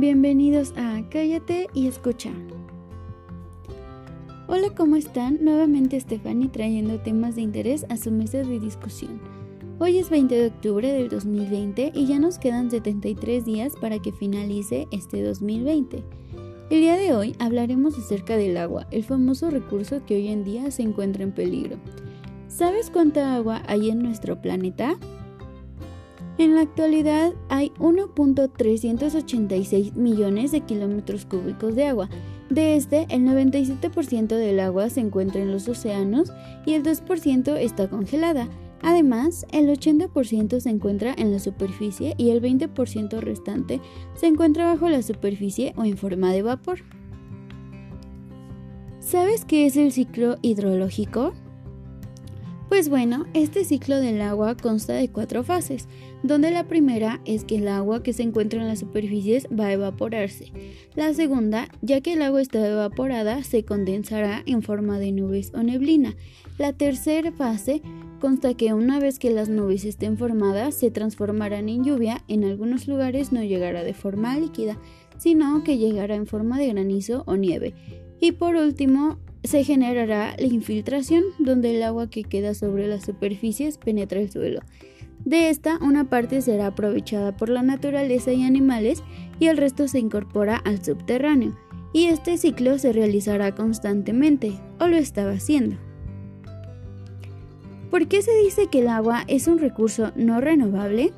bienvenidos a Cállate y escucha. Hola, ¿cómo están? Nuevamente Stephanie trayendo temas de interés a su mesa de discusión. Hoy es 20 de octubre del 2020 y ya nos quedan 73 días para que finalice este 2020. El día de hoy hablaremos acerca del agua, el famoso recurso que hoy en día se encuentra en peligro. ¿Sabes cuánta agua hay en nuestro planeta? En la actualidad hay 1.386 millones de kilómetros cúbicos de agua. De este, el 97% del agua se encuentra en los océanos y el 2% está congelada. Además, el 80% se encuentra en la superficie y el 20% restante se encuentra bajo la superficie o en forma de vapor. ¿Sabes qué es el ciclo hidrológico? Pues bueno, este ciclo del agua consta de cuatro fases, donde la primera es que el agua que se encuentra en las superficies va a evaporarse. La segunda, ya que el agua está evaporada, se condensará en forma de nubes o neblina. La tercera fase consta que una vez que las nubes estén formadas, se transformarán en lluvia, en algunos lugares no llegará de forma líquida, sino que llegará en forma de granizo o nieve. Y por último, se generará la infiltración, donde el agua que queda sobre las superficies penetra el suelo. De esta, una parte será aprovechada por la naturaleza y animales y el resto se incorpora al subterráneo. Y este ciclo se realizará constantemente, o lo estaba haciendo. ¿Por qué se dice que el agua es un recurso no renovable?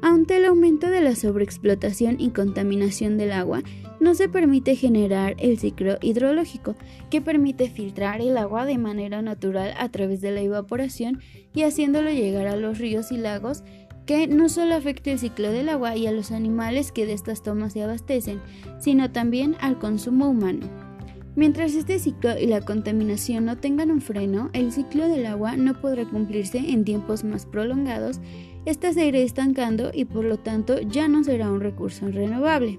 Ante el aumento de la sobreexplotación y contaminación del agua, no se permite generar el ciclo hidrológico, que permite filtrar el agua de manera natural a través de la evaporación y haciéndolo llegar a los ríos y lagos, que no solo afecta el ciclo del agua y a los animales que de estas tomas se abastecen, sino también al consumo humano. Mientras este ciclo y la contaminación no tengan un freno, el ciclo del agua no podrá cumplirse en tiempos más prolongados esta se irá estancando y por lo tanto ya no será un recurso renovable.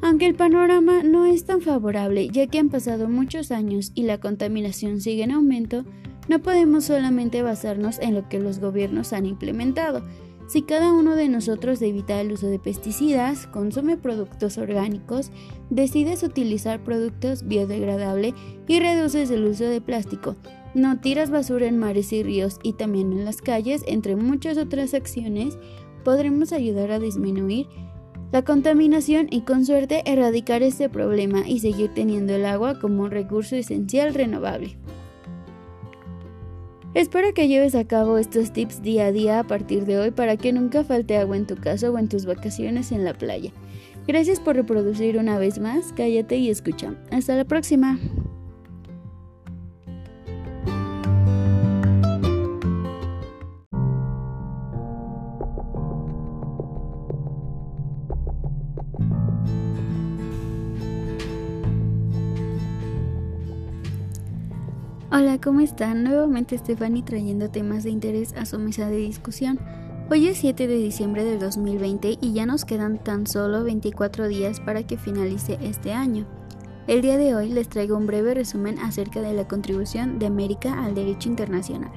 Aunque el panorama no es tan favorable ya que han pasado muchos años y la contaminación sigue en aumento, no podemos solamente basarnos en lo que los gobiernos han implementado. Si cada uno de nosotros evita el uso de pesticidas, consume productos orgánicos, decides utilizar productos biodegradables y reduces el uso de plástico, no tiras basura en mares y ríos y también en las calles, entre muchas otras acciones, podremos ayudar a disminuir la contaminación y con suerte erradicar este problema y seguir teniendo el agua como un recurso esencial renovable. Espero que lleves a cabo estos tips día a día a partir de hoy para que nunca falte agua en tu casa o en tus vacaciones en la playa. Gracias por reproducir una vez más, cállate y escucha. Hasta la próxima. Hola, ¿cómo están? Nuevamente Stephanie trayendo temas de interés a su mesa de discusión. Hoy es 7 de diciembre del 2020 y ya nos quedan tan solo 24 días para que finalice este año. El día de hoy les traigo un breve resumen acerca de la contribución de América al derecho internacional.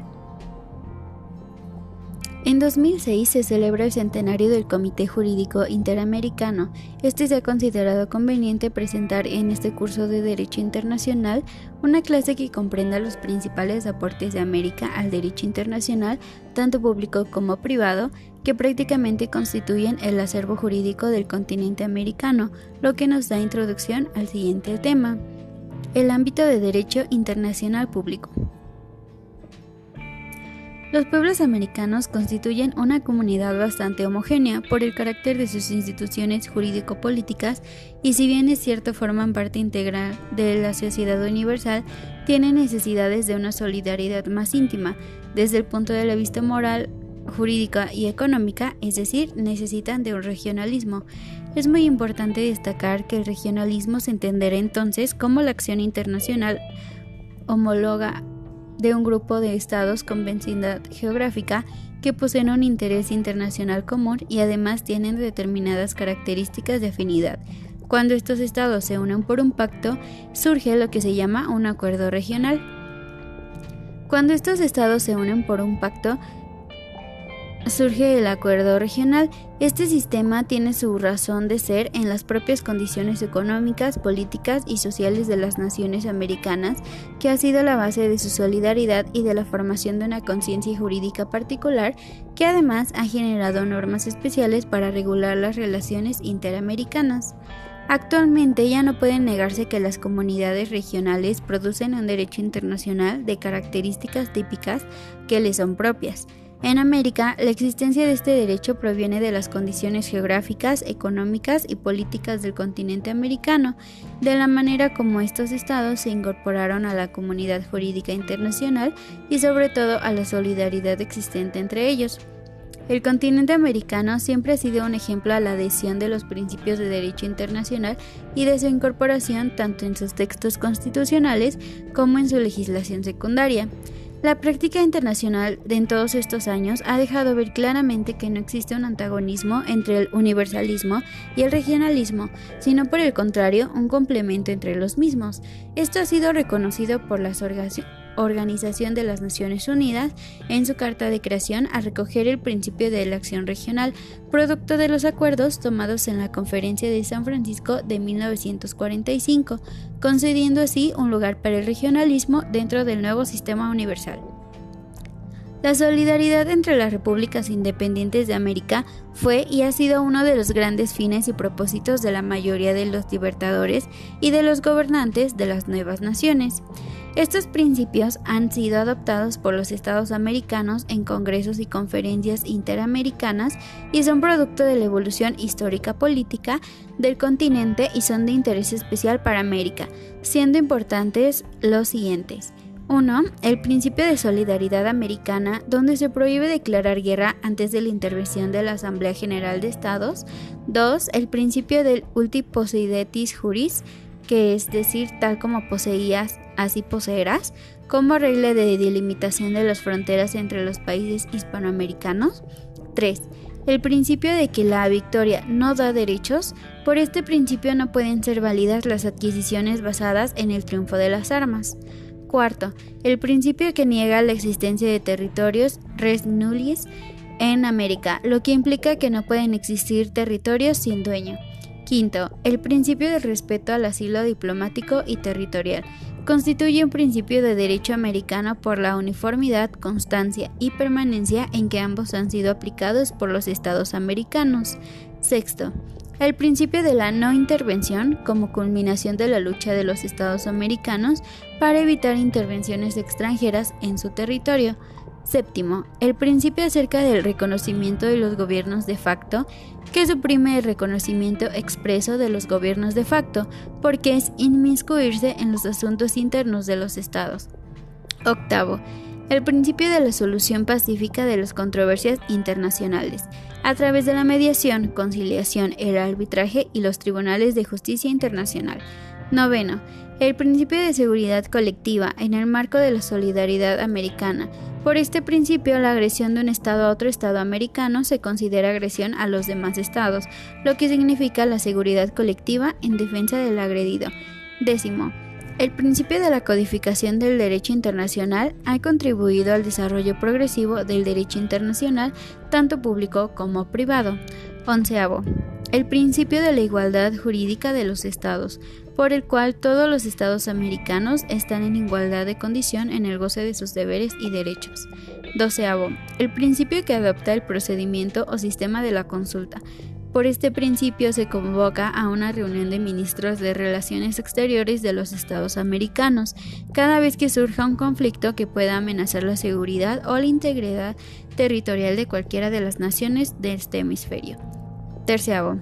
En 2006 se celebra el centenario del Comité Jurídico Interamericano. Este se ha considerado conveniente presentar en este curso de Derecho Internacional una clase que comprenda los principales aportes de América al derecho internacional, tanto público como privado, que prácticamente constituyen el acervo jurídico del continente americano, lo que nos da introducción al siguiente tema, el ámbito de derecho internacional público. Los pueblos americanos constituyen una comunidad bastante homogénea por el carácter de sus instituciones jurídico-políticas y si bien es cierto forman parte integral de la sociedad universal, tienen necesidades de una solidaridad más íntima desde el punto de vista moral, jurídica y económica, es decir, necesitan de un regionalismo. Es muy importante destacar que el regionalismo se entenderá entonces como la acción internacional homóloga de un grupo de estados con vecindad geográfica que poseen un interés internacional común y además tienen determinadas características de afinidad. Cuando estos estados se unen por un pacto, surge lo que se llama un acuerdo regional. Cuando estos estados se unen por un pacto, surge el acuerdo regional. Este sistema tiene su razón de ser en las propias condiciones económicas, políticas y sociales de las naciones americanas, que ha sido la base de su solidaridad y de la formación de una conciencia jurídica particular, que además ha generado normas especiales para regular las relaciones interamericanas. Actualmente ya no puede negarse que las comunidades regionales producen un derecho internacional de características típicas que les son propias. En América, la existencia de este derecho proviene de las condiciones geográficas, económicas y políticas del continente americano, de la manera como estos estados se incorporaron a la comunidad jurídica internacional y sobre todo a la solidaridad existente entre ellos. El continente americano siempre ha sido un ejemplo a la adhesión de los principios de derecho internacional y de su incorporación tanto en sus textos constitucionales como en su legislación secundaria. La práctica internacional de en todos estos años ha dejado ver claramente que no existe un antagonismo entre el universalismo y el regionalismo, sino por el contrario un complemento entre los mismos. Esto ha sido reconocido por las organizaciones Organización de las Naciones Unidas en su carta de creación a recoger el principio de la acción regional, producto de los acuerdos tomados en la Conferencia de San Francisco de 1945, concediendo así un lugar para el regionalismo dentro del nuevo sistema universal. La solidaridad entre las repúblicas independientes de América fue y ha sido uno de los grandes fines y propósitos de la mayoría de los libertadores y de los gobernantes de las nuevas naciones. Estos principios han sido adoptados por los estados americanos en congresos y conferencias interamericanas y son producto de la evolución histórica política del continente y son de interés especial para América, siendo importantes los siguientes. 1. El principio de solidaridad americana, donde se prohíbe declarar guerra antes de la intervención de la Asamblea General de Estados. 2. El principio del ulti possidetis juris, que es decir, tal como poseías, así poseerás, como regla de delimitación de las fronteras entre los países hispanoamericanos. 3. El principio de que la victoria no da derechos, por este principio no pueden ser válidas las adquisiciones basadas en el triunfo de las armas. Cuarto, el principio que niega la existencia de territorios res nullis en América, lo que implica que no pueden existir territorios sin dueño. Quinto, el principio de respeto al asilo diplomático y territorial. Constituye un principio de derecho americano por la uniformidad, constancia y permanencia en que ambos han sido aplicados por los estados americanos. Sexto, el principio de la no intervención como culminación de la lucha de los estados americanos para evitar intervenciones extranjeras en su territorio. Séptimo, el principio acerca del reconocimiento de los gobiernos de facto, que suprime el reconocimiento expreso de los gobiernos de facto, porque es inmiscuirse en los asuntos internos de los estados. Octavo, el principio de la solución pacífica de las controversias internacionales, a través de la mediación, conciliación, el arbitraje y los tribunales de justicia internacional. Noveno, el principio de seguridad colectiva en el marco de la solidaridad americana. Por este principio, la agresión de un Estado a otro Estado americano se considera agresión a los demás Estados, lo que significa la seguridad colectiva en defensa del agredido. Décimo, el principio de la codificación del derecho internacional ha contribuido al desarrollo progresivo del derecho internacional, tanto público como privado. Onceavo. El principio de la igualdad jurídica de los estados por el cual todos los estados americanos están en igualdad de condición en el goce de sus deberes y derechos. Doceavo, el principio que adopta el procedimiento o sistema de la consulta. Por este principio se convoca a una reunión de ministros de Relaciones Exteriores de los Estados americanos cada vez que surja un conflicto que pueda amenazar la seguridad o la integridad territorial de cualquiera de las naciones de este hemisferio. Terceavo,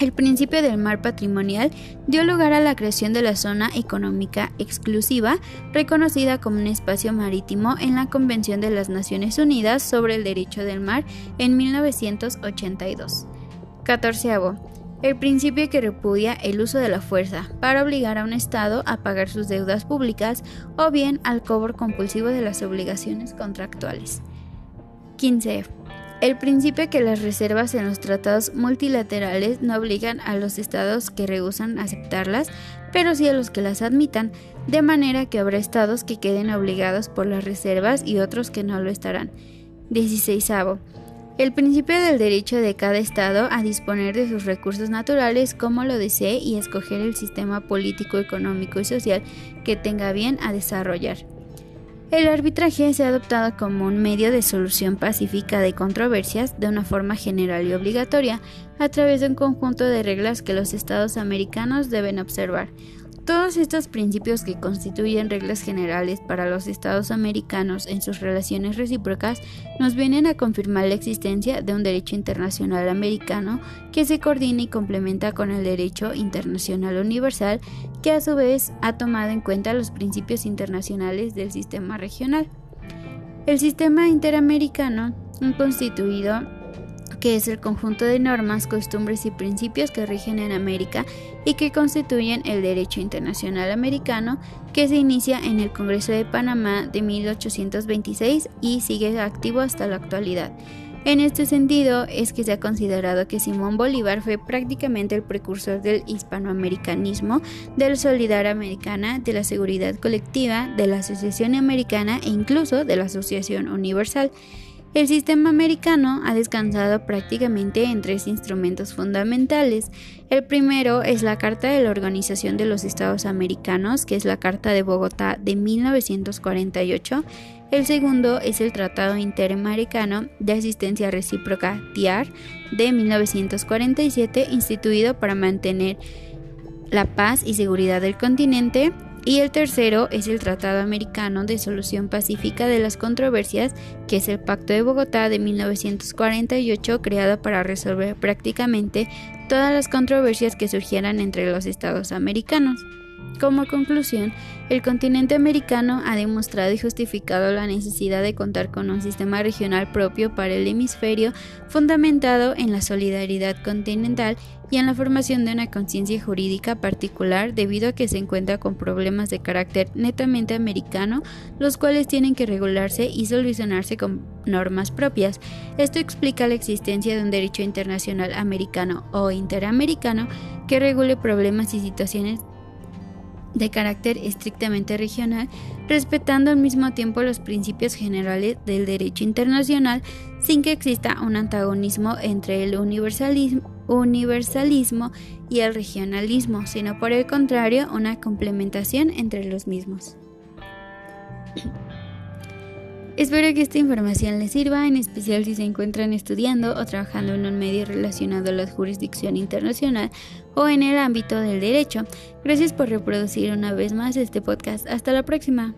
el principio del mar patrimonial dio lugar a la creación de la zona económica exclusiva, reconocida como un espacio marítimo en la Convención de las Naciones Unidas sobre el Derecho del Mar en 1982. 14. El principio que repudia el uso de la fuerza para obligar a un Estado a pagar sus deudas públicas o bien al cobro compulsivo de las obligaciones contractuales. 15. El principio que las reservas en los tratados multilaterales no obligan a los estados que rehusan aceptarlas, pero sí a los que las admitan, de manera que habrá estados que queden obligados por las reservas y otros que no lo estarán. 16. El principio del derecho de cada Estado a disponer de sus recursos naturales como lo desee y escoger el sistema político, económico y social que tenga bien a desarrollar. El arbitraje se ha adoptado como un medio de solución pacífica de controversias de una forma general y obligatoria a través de un conjunto de reglas que los estados americanos deben observar, todos estos principios que constituyen reglas generales para los estados americanos en sus relaciones recíprocas nos vienen a confirmar la existencia de un derecho internacional americano que se coordina y complementa con el derecho internacional universal que a su vez ha tomado en cuenta los principios internacionales del sistema regional. El sistema interamericano, constituido que es el conjunto de normas, costumbres y principios que rigen en América y que constituyen el derecho internacional americano, que se inicia en el Congreso de Panamá de 1826 y sigue activo hasta la actualidad. En este sentido es que se ha considerado que Simón Bolívar fue prácticamente el precursor del hispanoamericanismo, de la solidaridad americana, de la seguridad colectiva, de la asociación americana e incluso de la asociación universal. El sistema americano ha descansado prácticamente en tres instrumentos fundamentales. El primero es la Carta de la Organización de los Estados Americanos, que es la Carta de Bogotá de 1948. El segundo es el Tratado Interamericano de Asistencia Recíproca TIAR de 1947, instituido para mantener la paz y seguridad del continente. Y el tercero es el Tratado Americano de Solución Pacífica de las Controversias, que es el Pacto de Bogotá de 1948, creado para resolver prácticamente todas las controversias que surgieran entre los estados americanos. Como conclusión, el continente americano ha demostrado y justificado la necesidad de contar con un sistema regional propio para el hemisferio fundamentado en la solidaridad continental y en la formación de una conciencia jurídica particular debido a que se encuentra con problemas de carácter netamente americano, los cuales tienen que regularse y solucionarse con normas propias. Esto explica la existencia de un derecho internacional americano o interamericano que regule problemas y situaciones de carácter estrictamente regional, respetando al mismo tiempo los principios generales del derecho internacional sin que exista un antagonismo entre el universalismo, y el regionalismo, sino por el contrario una complementación entre los mismos. Espero que esta información les sirva, en especial si se encuentran estudiando o trabajando en un medio relacionado a la jurisdicción internacional o en el ámbito del derecho. Gracias por reproducir una vez más este podcast. Hasta la próxima.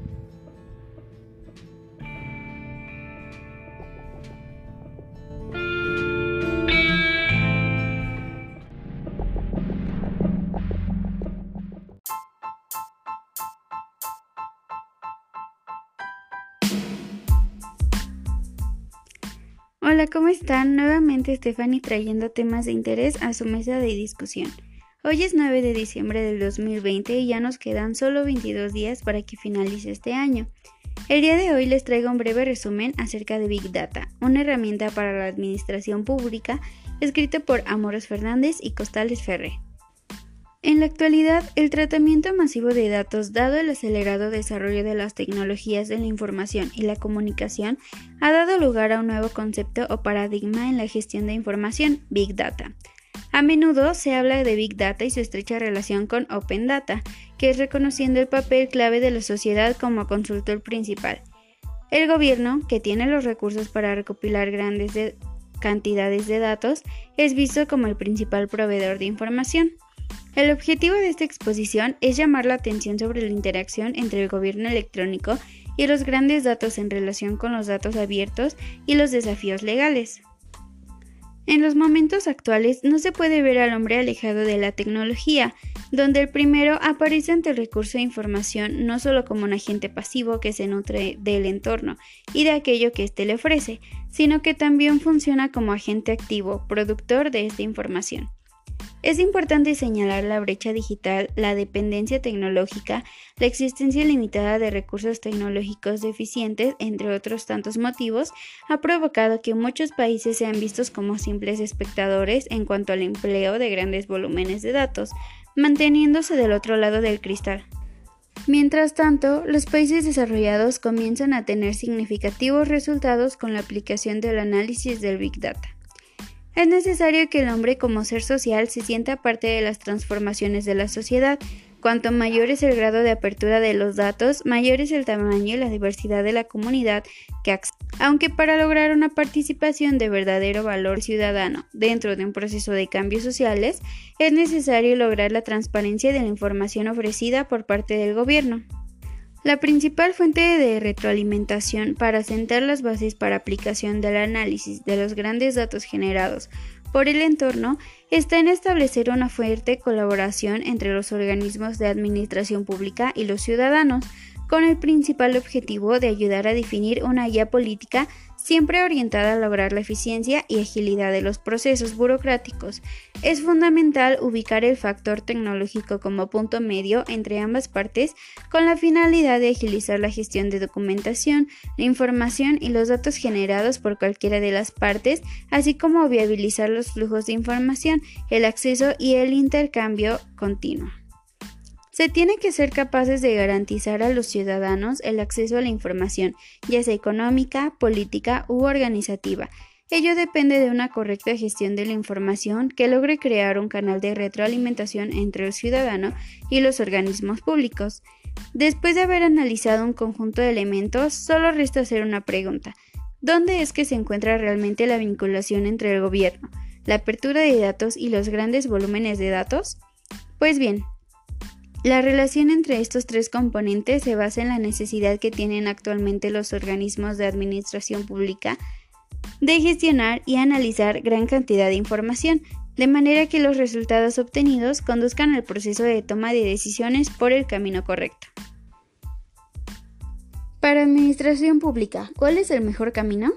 Hola, ¿cómo están? Nuevamente Stephanie trayendo temas de interés a su mesa de discusión. Hoy es 9 de diciembre del 2020 y ya nos quedan solo 22 días para que finalice este año. El día de hoy les traigo un breve resumen acerca de Big Data, una herramienta para la administración pública escrita por Amoros Fernández y Costales Ferre. En la actualidad, el tratamiento masivo de datos, dado el acelerado desarrollo de las tecnologías de la información y la comunicación, ha dado lugar a un nuevo concepto o paradigma en la gestión de información, Big Data. A menudo se habla de Big Data y su estrecha relación con Open Data, que es reconociendo el papel clave de la sociedad como consultor principal. El gobierno, que tiene los recursos para recopilar grandes cantidades de datos, es visto como el principal proveedor de información. El objetivo de esta exposición es llamar la atención sobre la interacción entre el gobierno electrónico y los grandes datos en relación con los datos abiertos y los desafíos legales. En los momentos actuales no se puede ver al hombre alejado de la tecnología, donde el primero aparece ante el recurso de información no solo como un agente pasivo que se nutre del entorno y de aquello que éste le ofrece, sino que también funciona como agente activo, productor de esta información. Es importante señalar la brecha digital, la dependencia tecnológica, la existencia limitada de recursos tecnológicos deficientes, entre otros tantos motivos, ha provocado que muchos países sean vistos como simples espectadores en cuanto al empleo de grandes volúmenes de datos, manteniéndose del otro lado del cristal. Mientras tanto, los países desarrollados comienzan a tener significativos resultados con la aplicación del análisis del Big Data. Es necesario que el hombre como ser social se sienta parte de las transformaciones de la sociedad, Cuanto mayor es el grado de apertura de los datos, mayor es el tamaño y la diversidad de la comunidad que Aunque para lograr una participación de verdadero valor ciudadano dentro de un proceso de cambios sociales, es necesario lograr la transparencia de la información ofrecida por parte del gobierno. La principal fuente de retroalimentación para sentar las bases para aplicación del análisis de los grandes datos generados por el entorno está en establecer una fuerte colaboración entre los organismos de administración pública y los ciudadanos, con el principal objetivo de ayudar a definir una guía política siempre orientada a lograr la eficiencia y agilidad de los procesos burocráticos. Es fundamental ubicar el factor tecnológico como punto medio entre ambas partes con la finalidad de agilizar la gestión de documentación, la información y los datos generados por cualquiera de las partes, así como viabilizar los flujos de información, el acceso y el intercambio continuo. Se tiene que ser capaces de garantizar a los ciudadanos el acceso a la información, ya sea económica, política u organizativa. Ello depende de una correcta gestión de la información que logre crear un canal de retroalimentación entre el ciudadano y los organismos públicos. Después de haber analizado un conjunto de elementos, solo resta hacer una pregunta. ¿Dónde es que se encuentra realmente la vinculación entre el gobierno, la apertura de datos y los grandes volúmenes de datos? Pues bien, la relación entre estos tres componentes se basa en la necesidad que tienen actualmente los organismos de administración pública de gestionar y analizar gran cantidad de información, de manera que los resultados obtenidos conduzcan al proceso de toma de decisiones por el camino correcto. Para administración pública, ¿cuál es el mejor camino?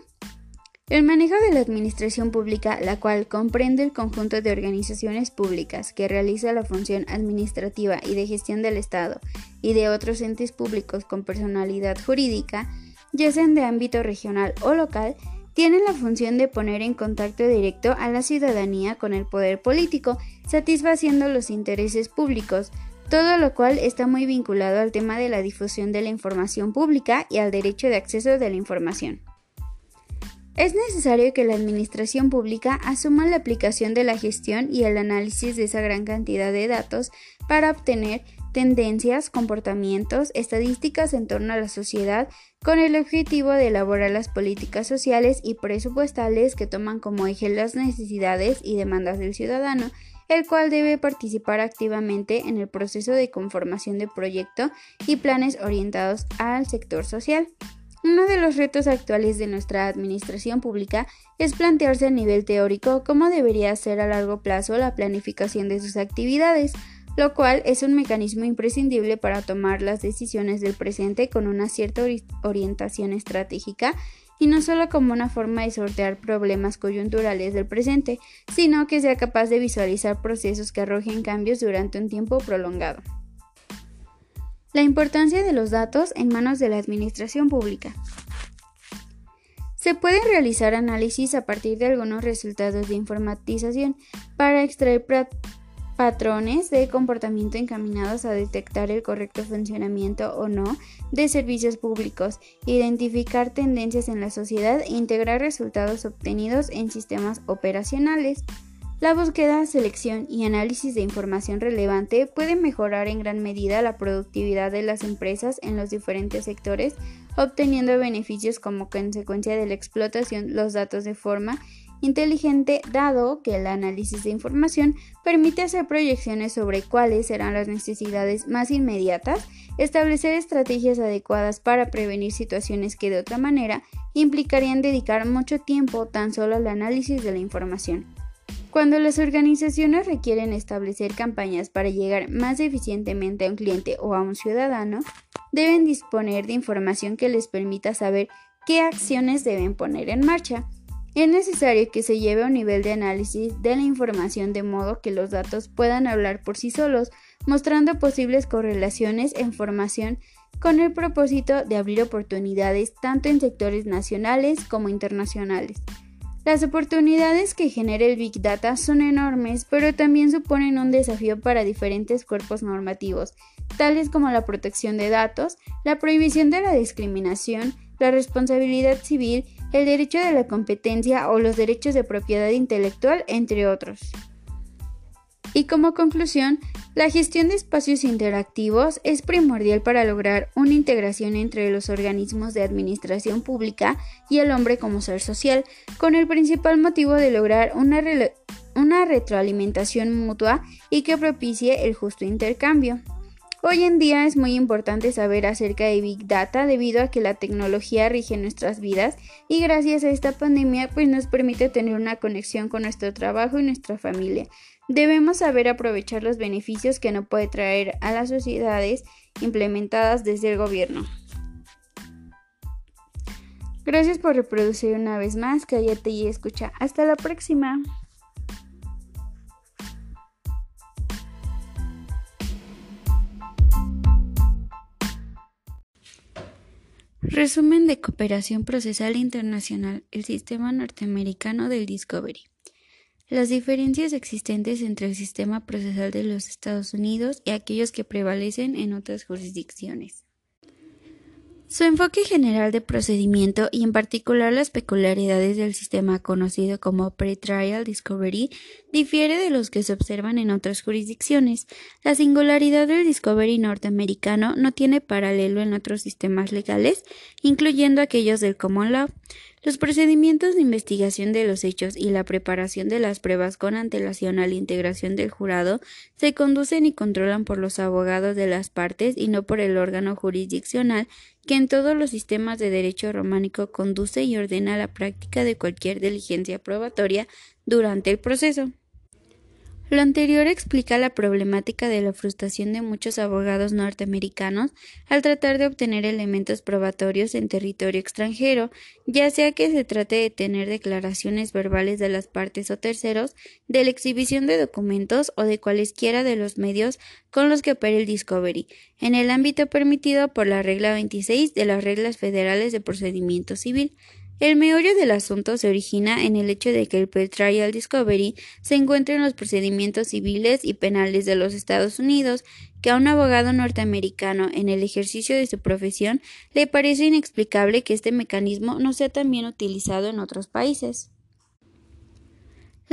El manejo de la administración pública, la cual comprende el conjunto de organizaciones públicas que realiza la función administrativa y de gestión del Estado y de otros entes públicos con personalidad jurídica, ya sean de ámbito regional o local, tiene la función de poner en contacto directo a la ciudadanía con el poder político, satisfaciendo los intereses públicos, todo lo cual está muy vinculado al tema de la difusión de la información pública y al derecho de acceso de la información. Es necesario que la administración pública asuma la aplicación de la gestión y el análisis de esa gran cantidad de datos para obtener tendencias, comportamientos, estadísticas en torno a la sociedad con el objetivo de elaborar las políticas sociales y presupuestales que toman como eje las necesidades y demandas del ciudadano, el cual debe participar activamente en el proceso de conformación de proyecto y planes orientados al sector social. Uno de los retos actuales de nuestra administración pública es plantearse a nivel teórico cómo debería ser a largo plazo la planificación de sus actividades, lo cual es un mecanismo imprescindible para tomar las decisiones del presente con una cierta orientación estratégica y no solo como una forma de sortear problemas coyunturales del presente, sino que sea capaz de visualizar procesos que arrojen cambios durante un tiempo prolongado. La importancia de los datos en manos de la administración pública. Se pueden realizar análisis a partir de algunos resultados de informatización para extraer patrones de comportamiento encaminados a detectar el correcto funcionamiento o no de servicios públicos, identificar tendencias en la sociedad e integrar resultados obtenidos en sistemas operacionales. La búsqueda, selección y análisis de información relevante puede mejorar en gran medida la productividad de las empresas en los diferentes sectores, obteniendo beneficios como consecuencia de la explotación de los datos de forma inteligente, dado que el análisis de información permite hacer proyecciones sobre cuáles serán las necesidades más inmediatas, establecer estrategias adecuadas para prevenir situaciones que de otra manera implicarían dedicar mucho tiempo tan solo al análisis de la información. Cuando las organizaciones requieren establecer campañas para llegar más eficientemente a un cliente o a un ciudadano, deben disponer de información que les permita saber qué acciones deben poner en marcha. Es necesario que se lleve a un nivel de análisis de la información de modo que los datos puedan hablar por sí solos, mostrando posibles correlaciones en formación con el propósito de abrir oportunidades tanto en sectores nacionales como internacionales. Las oportunidades que genera el Big Data son enormes, pero también suponen un desafío para diferentes cuerpos normativos, tales como la protección de datos, la prohibición de la discriminación, la responsabilidad civil, el derecho de la competencia o los derechos de propiedad intelectual, entre otros. Y como conclusión, la gestión de espacios interactivos es primordial para lograr una integración entre los organismos de administración pública y el hombre como ser social, con el principal motivo de lograr una, retroalimentación mutua y que propicie el justo intercambio. Hoy en día es muy importante saber acerca de Big Data debido a que la tecnología rige nuestras vidas y gracias a esta pandemia pues nos permite tener una conexión con nuestro trabajo y nuestra familia. Debemos saber aprovechar los beneficios que no puede traer a las sociedades implementadas desde el gobierno. Gracias por reproducir una vez más, cállate y escucha. Hasta la próxima. Resumen de Cooperación Procesal Internacional, el sistema norteamericano del Discovery. Las diferencias existentes entre el sistema procesal de los Estados Unidos y aquellos que prevalecen en otras jurisdicciones. Su enfoque general de procedimiento y en particular las peculiaridades del sistema conocido como Pre-Trial Discovery difiere de los que se observan en otras jurisdicciones. La singularidad del Discovery norteamericano no tiene paralelo en otros sistemas legales, incluyendo aquellos del Common Law. Los procedimientos de investigación de los hechos y la preparación de las pruebas con antelación a la integración del jurado se conducen y controlan por los abogados de las partes y no por el órgano jurisdiccional que en todos los sistemas de derecho románico conduce y ordena la práctica de cualquier diligencia probatoria durante el proceso. Lo anterior explica la problemática de la frustración de muchos abogados norteamericanos al tratar de obtener elementos probatorios en territorio extranjero, ya sea que se trate de tener declaraciones verbales de las partes o terceros, de la exhibición de documentos o de cualesquiera de los medios con los que opera el Discovery, en el ámbito permitido por la regla 26 de las reglas federales de procedimiento civil. El meollo del asunto se origina en el hecho de que el pre-trial discovery se encuentra en los procedimientos civiles y penales de los Estados Unidos, que a un abogado norteamericano en el ejercicio de su profesión le parece inexplicable que este mecanismo no sea también utilizado en otros países.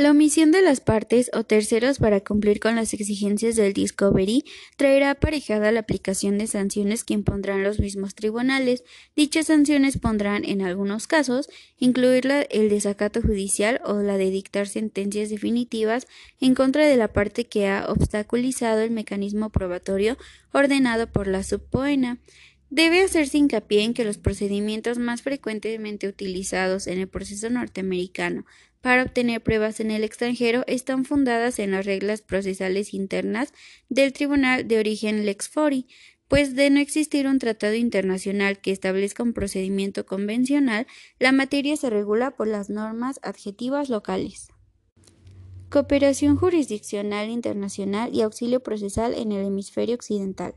La omisión de las partes o terceros para cumplir con las exigencias del Discovery traerá aparejada la aplicación de sanciones que impondrán los mismos tribunales. Dichas sanciones pondrán, en algunos casos, incluir el desacato judicial o la de dictar sentencias definitivas en contra de la parte que ha obstaculizado el mecanismo probatorio ordenado por la subpoena. Debe hacerse hincapié en que los procedimientos más frecuentemente utilizados en el proceso norteamericano para obtener pruebas en el extranjero están fundadas en las reglas procesales internas del Tribunal de Origen Lex Fori, pues de no existir un tratado internacional que establezca un procedimiento convencional, la materia se regula por las normas adjetivas locales. Cooperación jurisdiccional internacional y auxilio procesal en el hemisferio occidental.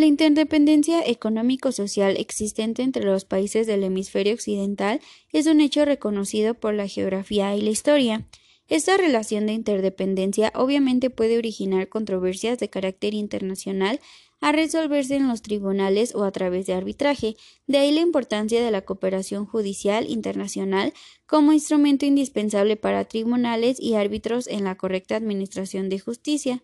La interdependencia económico-social existente entre los países del hemisferio occidental es un hecho reconocido por la geografía y la historia. Esta relación de interdependencia obviamente puede originar controversias de carácter internacional a resolverse en los tribunales o a través de arbitraje, de ahí la importancia de la cooperación judicial internacional como instrumento indispensable para tribunales y árbitros en la correcta administración de justicia.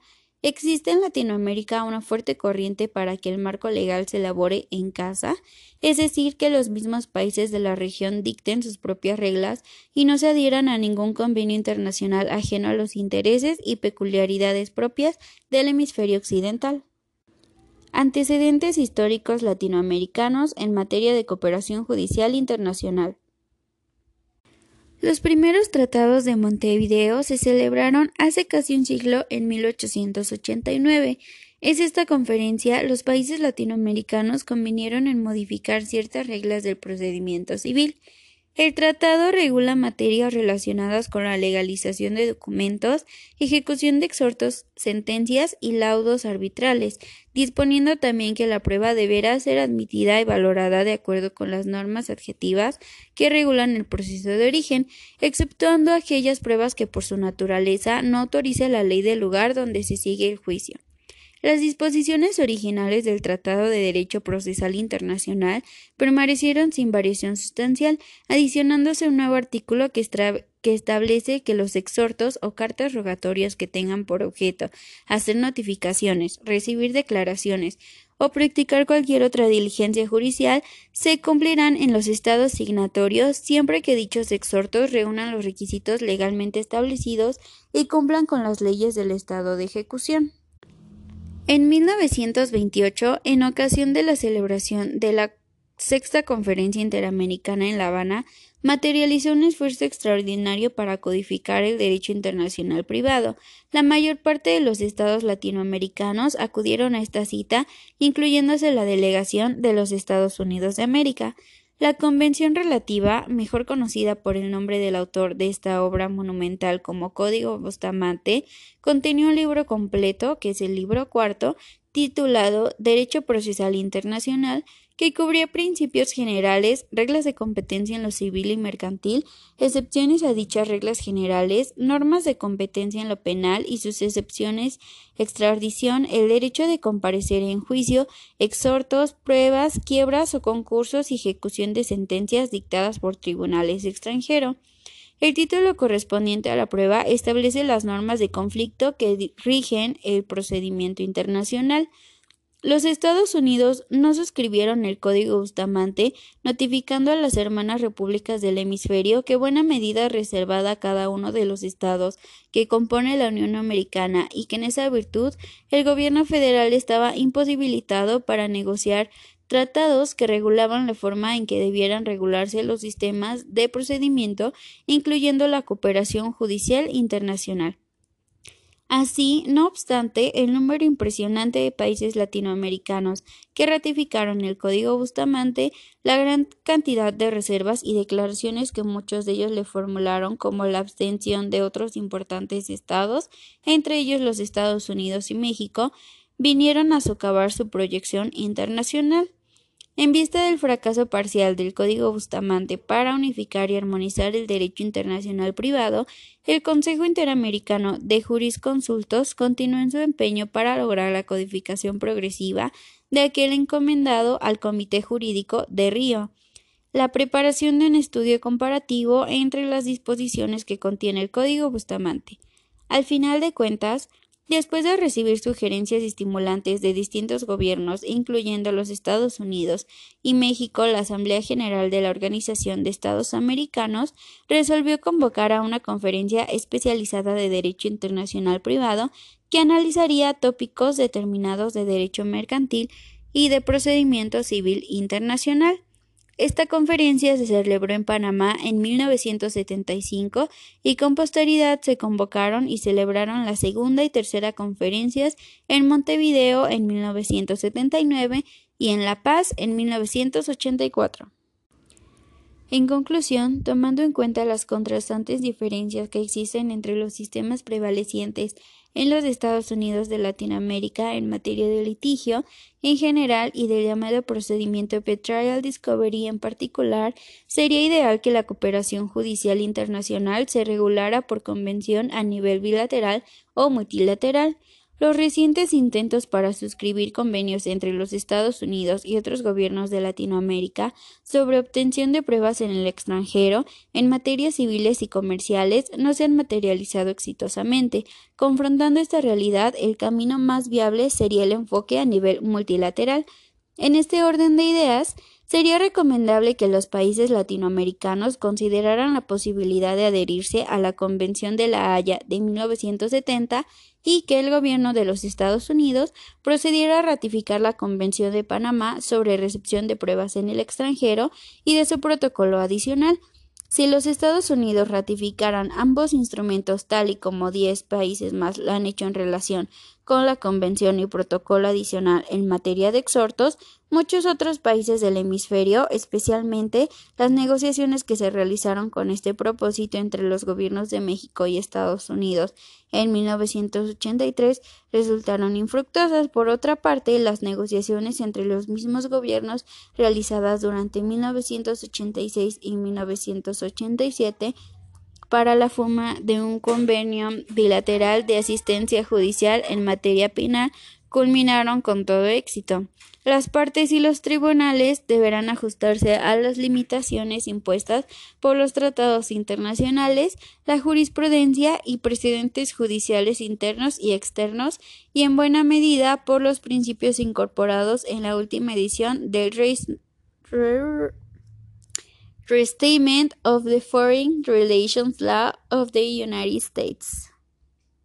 Existe en Latinoamérica una fuerte corriente para que el marco legal se elabore en casa, es decir, que los mismos países de la región dicten sus propias reglas y no se adhieran a ningún convenio internacional ajeno a los intereses y peculiaridades propias del hemisferio occidental. Antecedentes históricos latinoamericanos en materia de cooperación judicial internacional. Los primeros tratados de Montevideo se celebraron hace casi un siglo en 1889. Es esta conferencia los países latinoamericanos convinieron en modificar ciertas reglas del procedimiento civil el tratado regula materias relacionadas con la legalización de documentos, ejecución de exhortos, sentencias y laudos arbitrales, disponiendo también que la prueba deberá ser admitida y valorada de acuerdo con las normas adjetivas que regulan el proceso de origen, exceptuando aquellas pruebas que por su naturaleza no autorice la ley del lugar donde se sigue el juicio. Las disposiciones originales del Tratado de Derecho Procesal Internacional permanecieron sin variación sustancial, adicionándose un nuevo artículo que, establece que los exhortos o cartas rogatorias que tengan por objeto hacer notificaciones, recibir declaraciones o practicar cualquier otra diligencia judicial se cumplirán en los estados signatorios siempre que dichos exhortos reúnan los requisitos legalmente establecidos y cumplan con las leyes del estado de ejecución. En 1928, en ocasión de la celebración de la Sexta Conferencia Interamericana en La Habana, materializó un esfuerzo extraordinario para codificar el derecho internacional privado. La mayor parte de los estados latinoamericanos acudieron a esta cita, incluyéndose la delegación de los Estados Unidos de América. La Convención Relativa, mejor conocida por el nombre del autor de esta obra monumental como Código Bustamante, contenía un libro completo, que es el libro cuarto, titulado Derecho Procesal Internacional, que cubría principios generales, reglas de competencia en lo civil y mercantil, excepciones a dichas reglas generales, normas de competencia en lo penal y sus excepciones, extradición, el derecho de comparecer en juicio, exhortos, pruebas, quiebras o concursos y ejecución de sentencias dictadas por tribunales extranjeros. El título correspondiente a la prueba establece las normas de conflicto que rigen el procedimiento internacional. Los Estados Unidos no suscribieron el Código Bustamante, notificando a las hermanas repúblicas del hemisferio que buena medida reservada a cada uno de los estados que compone la Unión Americana y que en esa virtud el gobierno federal estaba imposibilitado para negociar tratados que regulaban la forma en que debieran regularse los sistemas de procedimiento, incluyendo la cooperación judicial internacional. Así, no obstante, el número impresionante de países latinoamericanos que ratificaron el Código Bustamante, la gran cantidad de reservas y declaraciones que muchos de ellos le formularon como la abstención de otros importantes estados, entre ellos los Estados Unidos y México, vinieron a socavar su proyección internacional. En vista del fracaso parcial del Código Bustamante para unificar y armonizar el derecho internacional privado, el Consejo Interamericano de Jurisconsultos continuó en su empeño para lograr la codificación progresiva de aquel encomendado al Comité Jurídico de Río. La preparación de un estudio comparativo entre las disposiciones que contiene el Código Bustamante. Al final de cuentas, Después de recibir sugerencias estimulantes de distintos gobiernos, incluyendo los Estados Unidos y México, la Asamblea General de la Organización de Estados Americanos resolvió convocar a una conferencia especializada de Derecho Internacional Privado que analizaría tópicos determinados de derecho mercantil y de procedimiento civil internacional. Esta conferencia se celebró en Panamá en 1975 y con posteridad se convocaron y celebraron la segunda y tercera conferencias en Montevideo en 1979 y en La Paz en 1984. En conclusión, tomando en cuenta las contrastantes diferencias que existen entre los sistemas prevalecientes en los Estados Unidos de Latinoamérica en materia de litigio en general y del llamado procedimiento Petrial Discovery en particular, sería ideal que la cooperación judicial internacional se regulara por convención a nivel bilateral o multilateral, los recientes intentos para suscribir convenios entre los Estados Unidos y otros gobiernos de Latinoamérica sobre obtención de pruebas en el extranjero en materias civiles y comerciales no se han materializado exitosamente. Confrontando esta realidad, el camino más viable sería el enfoque a nivel multilateral. En este orden de ideas, Sería recomendable que los países latinoamericanos consideraran la posibilidad de adherirse a la Convención de la Haya de 1970 y que el gobierno de los Estados Unidos procediera a ratificar la Convención de Panamá sobre recepción de pruebas en el extranjero y de su protocolo adicional. Si los Estados Unidos ratificaran ambos instrumentos tal y como diez países más lo han hecho en relación con la Convención y Protocolo adicional en materia de exhortos, muchos otros países del hemisferio, especialmente las negociaciones que se realizaron con este propósito entre los gobiernos de México y Estados Unidos en 1983, resultaron infructuosas. Por otra parte, las negociaciones entre los mismos gobiernos realizadas durante 1986 y 1987 para la forma de un convenio bilateral de asistencia judicial en materia penal culminaron con todo éxito. Las partes y los tribunales deberán ajustarse a las limitaciones impuestas por los tratados internacionales, la jurisprudencia y precedentes judiciales internos y externos, y en buena medida por los principios incorporados en la última edición del Restatement of the Foreign Relations Law of the United States.